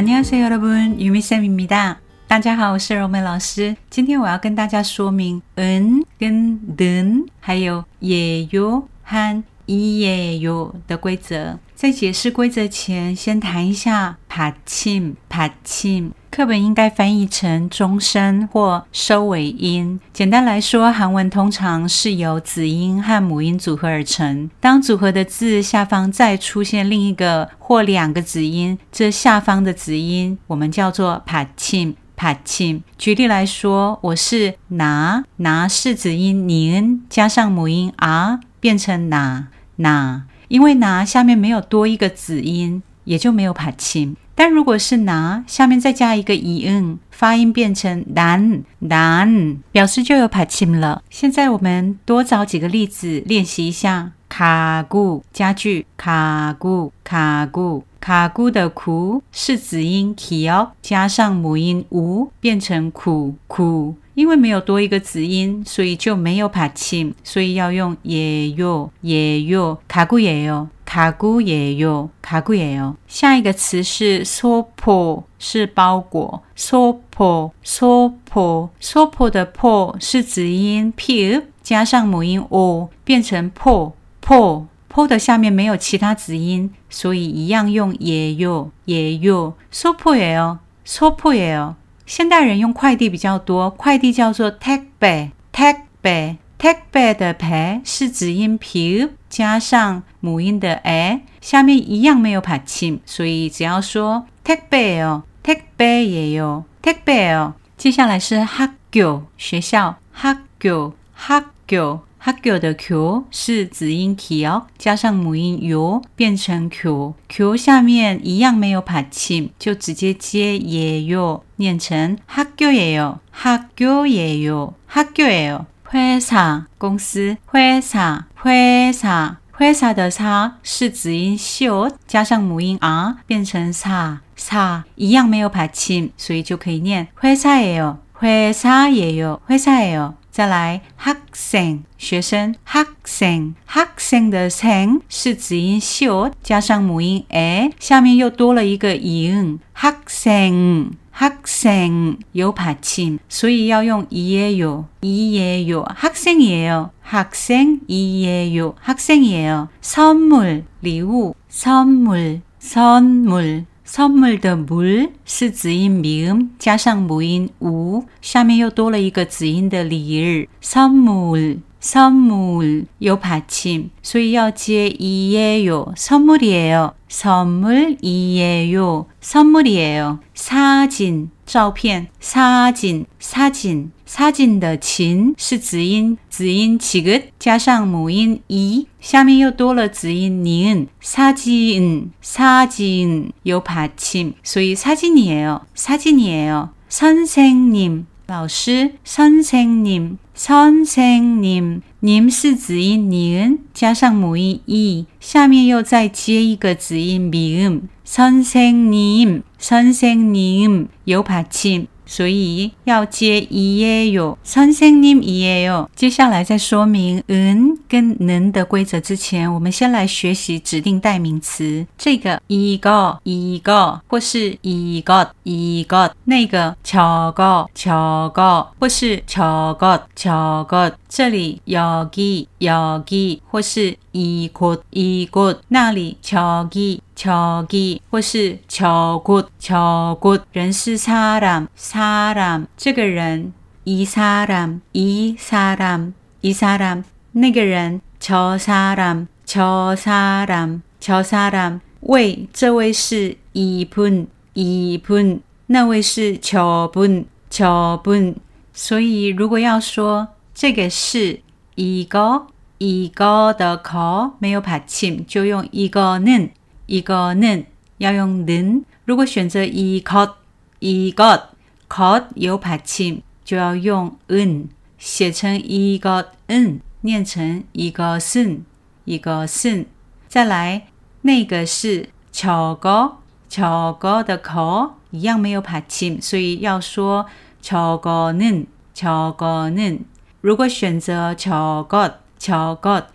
안녕하세요여러분，유미쌤입니다。大家好，我是柔美老师。今天我要跟大家说明은跟는还有예요和이예요的规则。在解释规则前，先谈一下받침 받침。 课本应该翻译成终身或收尾音。简单来说韩文通常是由子音和母音组合而成。当组合的字下方再出现另一个或两个子音这下方的子音我们叫做帕钦帕钦举例来说我是拿拿是子音您加上母音啊变成拿拿因为拿下面没有多一个子音也就没有帕钦但如果是拿，下面再加一个 en，，发音变成난 난， 表示就有拍침了。现在我们多找几个例子练习一下。卡古家具，卡古卡古卡古的苦是子音 k i 加上母音 u 变成苦苦，因为没有多一个子音，所以就没有拍 a 所以要用也哟也哟卡古也哟가구예요가구예요下一个词是소포是包裹。소포소포소포的포是子音 p 加上母音 o 变成포포포的下面没有其他子音，所以一样用예요예요소포예요소포예요现代人用快递比较多，快递叫做택배 택배택배的배是子音 p 加上母音的 a，下面一样没有받침，所以只要说택배예요택배예요택배예요接下来是학교学校학교학교 학교的 교 是子音 기 역， 加上母音 요， 变成 교。 교 下面一样没有받침，就直接接예 요， 念成학교예 요， 학교예 요， 학교예 요。 회사公司회사회사 회사的사是子音 시， 加上母音 아， 变成사 사， 一样没有받침，所以就可以念회사예 요， 회사예 요， 회사예 요。 再来，학생学生，학생학생的생是子音시加上母音 a， 下面又多了一个이 응， 학생 학생有받침， 所以要用이예요이예요학생이에요학생이예요학생이에요선물礼物선물선물 선물的물是子音미 음， 加上母音우， 下面又多了一个子音的리 을， 선물 선물有받침， 所以要接이예요선물이에요선물이에요선물이에요사진照片사진사진사진的진是子音子音지 긋， 加上母音이， 下面又多了子音니 은， 사진사진有받침， 所以사진이에요사진이에요선생님老师선생님 선생님 님是子音니 은， 加上母音이， 下面又再接一个子音미 음， 선생님선생님有받침。 所以要接이예요선생님이에요接下来在说明은跟는的规则之前，我们先来学习指定代名词。这个이거이거或是이것이것那个저거저거或是저것저것这里여기여기或是 이곳이곳那里저기저기或是저곳저곳人是사람사람这个人이사람이사람이사람那个人저사람저사람저사람位这位是이분이분那位是저분저분所以如果要说这个是이거 이거的거没有받침，就用이거는이거는要用는。如果选择이것이것것有받침，就要用은，写成이것은念成이것은이것은再来，那个是저거저거的거一样没有받침，所以要说저거는저거는如果选择저것 저것것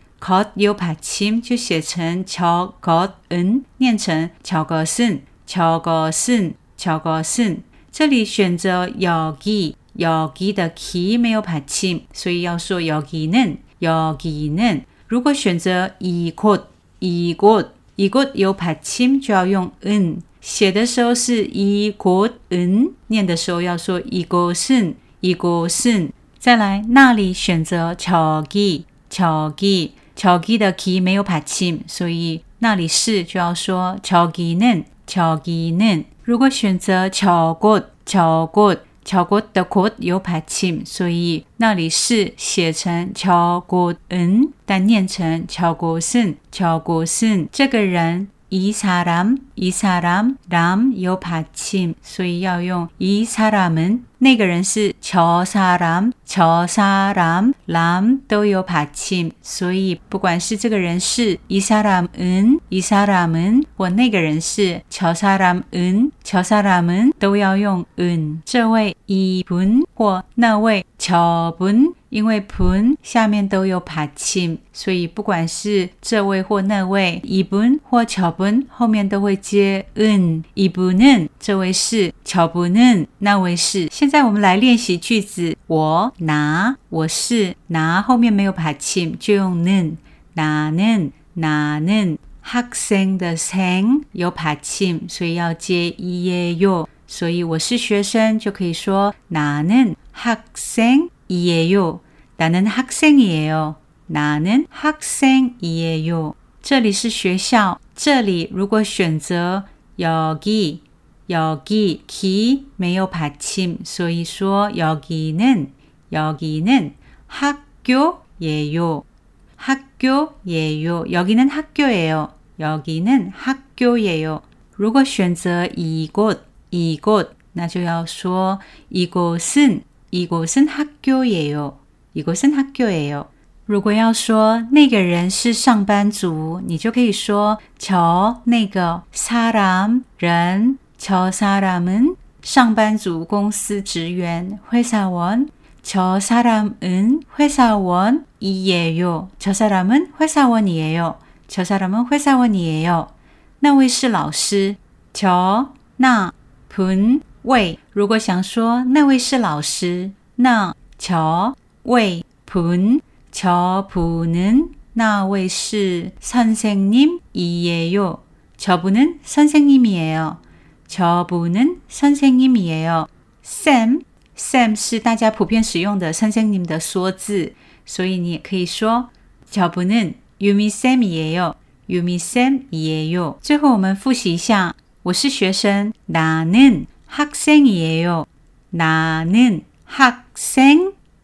有받침，就写成저것은念成저것은저것은 저것은这里选择여기여기的기没有받침，所以要说여기는여기는。如果选择이곳이곳이곳有받침就要用은。写的时候是이곳 은， 念的时候要说이곳은이곳은。再来那里选择저기 저기저기的기没有받침，所以那里是就要说저기는저기 는。 如果选择저곳저곳저곳的곳有받침，所以那里是写成저곳 은， 但念成저곳 은， 저곳 은。 这个人 이사람이사람람有받침，所以要用이사람은。那个人是저사람저사람람都有받침，所以不管是这个人是이사람은이사람은或那个人是저사람은저사람은都要用은。 这位이분或那位저분 因为분下面都有받침，所以不管是这位或那位이분或저분后面都会接은。 이분은这位是저분은那位是。现在我们来练习句子。我拿，我是拿，后面没有받침就用는 나는나는학생的생有받침所以要接이에 요。 所以我是学生就可以说나는학생이에 요。 나는학생이에 요。 나는학생이에 요。 这里是学校，这里如果选择여기 여기 기没有 받침， 所以说여기는여기는학교예요학교예요여기는학교예요여기는학교예요如果选择이곳이곳那就要说이곳은이곳은학교예요 이곳은학교예요如果要说那个人是上班族，你就可以说저那个사람人。저사람은上班族公司职员회사원저사람은회사원이에요저사람은회사원이에요저사람은회사원이에요那位是老师저那분位如果想说那位是老师那저 位분 저분은那位是선생님이에요저분은선생님이에요 저분은 선생님이에요. Sam, Sam 是大家普遍使用的선생님的缩字，所以你也可以说저분은 유미 쌤이에요. 유미 쌤이에요. 最后我们复习一下，我是学生，나는학생이에요. 나는학생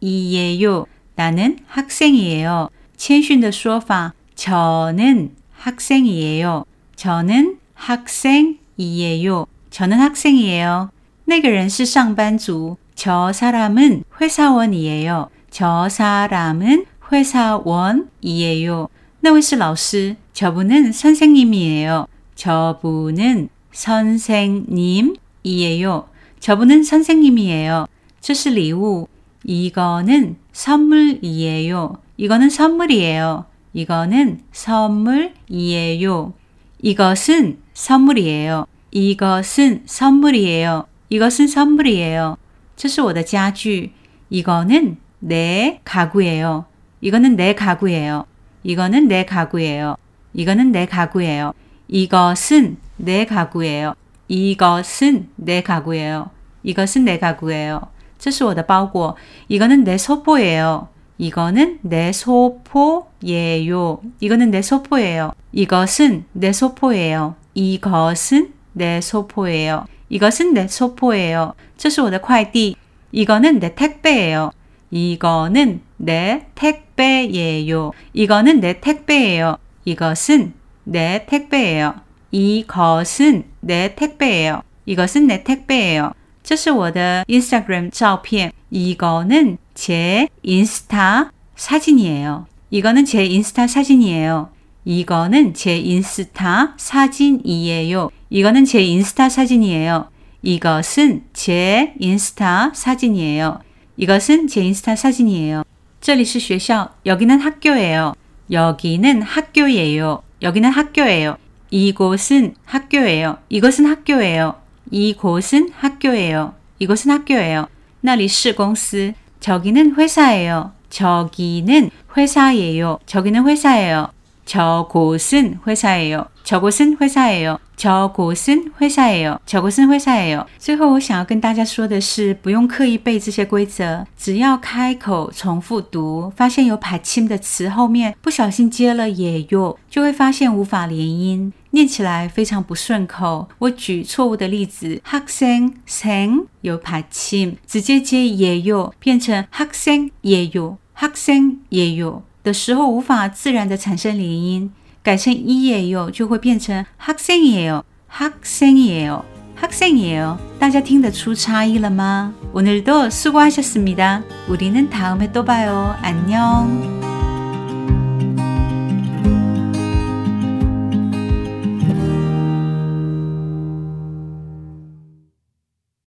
이에요. 나는학생이에요.谦逊的说法，저는학생이에요. 저는학생이에요 저는 학생이에요. 那个人是 上班族. 저 사람은 회사원이에요. 저 사람은 회사원이에요. 那位是老师. 저분은 선생님이에요. 저분은 선생님이에요. 저분은 선생님이에요. 这是礼物. 이거는 선물이에요. 이거는 선물이에요. 이거는 선물이에요. 이것은 선물이에요. 이것은 선물이에요. 이것은 선물이에요. 这是我的家具. 이거는 내 가구예요. 이거는 내 가구예요. 이거는 내 가구예요. 이거는 내 가구예요. 이것은 내 가구예요. 이것은 내 가구예요. 이것은 내 가구예요. 这是我的包裹. 이거는 내 소포예요. 이거는 내 소포예요. 이거는 내 소포예요. 이것은 내 소포예요. 이것은 내 소포예요. 이것은 내 소포예요. 这是我的快递. 이거는 내 택배예요. 이거는 내 택배예요. 이거는 내 택배예요. 이것은 내 택배예요. 이것은 내 택배예요. 이것은 내 택배예요. 这是我的 인스타그램 照片. 이거는 제 인스타 사진이에요. 이거는 제 인스타 사진이에요. 이거는 제 인스타 사진이에요. 이거는 제 인스타 사진이에요. 이것은 제 인스타 사진이에요. 이것은 제 인스타 사진이에요. 这里是学校. 여기는 학교예요. 여기는 학교예요. 여기는 학교예요. 이곳은 학교예요. 이것은 학교예요. 이곳은 학교예요. 이곳은 학교예요. 那里是公司. 저기는 회사예요. 저기는 회사예요. 저기는 회사예요. 저곳은 회사예요. 저곳은 회사예요. 这곳은 회사예 요。 这곳은 회사예 요。 最后，我想要跟大家说的是，不用刻意背这些规则，只要开口重复读，发现有排침的词后面不小心接了也요， 就会发现无法连音，念起来非常不顺口。我举错误的例子，학생생有排침，直接接也요变成학생예 요， 학생예 요的时候，无法自然的产生连音。 改成一也有，就会变成학생이 요， 학생이 요， 학생이 요。 大家听得出差异了吗？오늘도수고하셨습니다우리는다음에또봐요안녕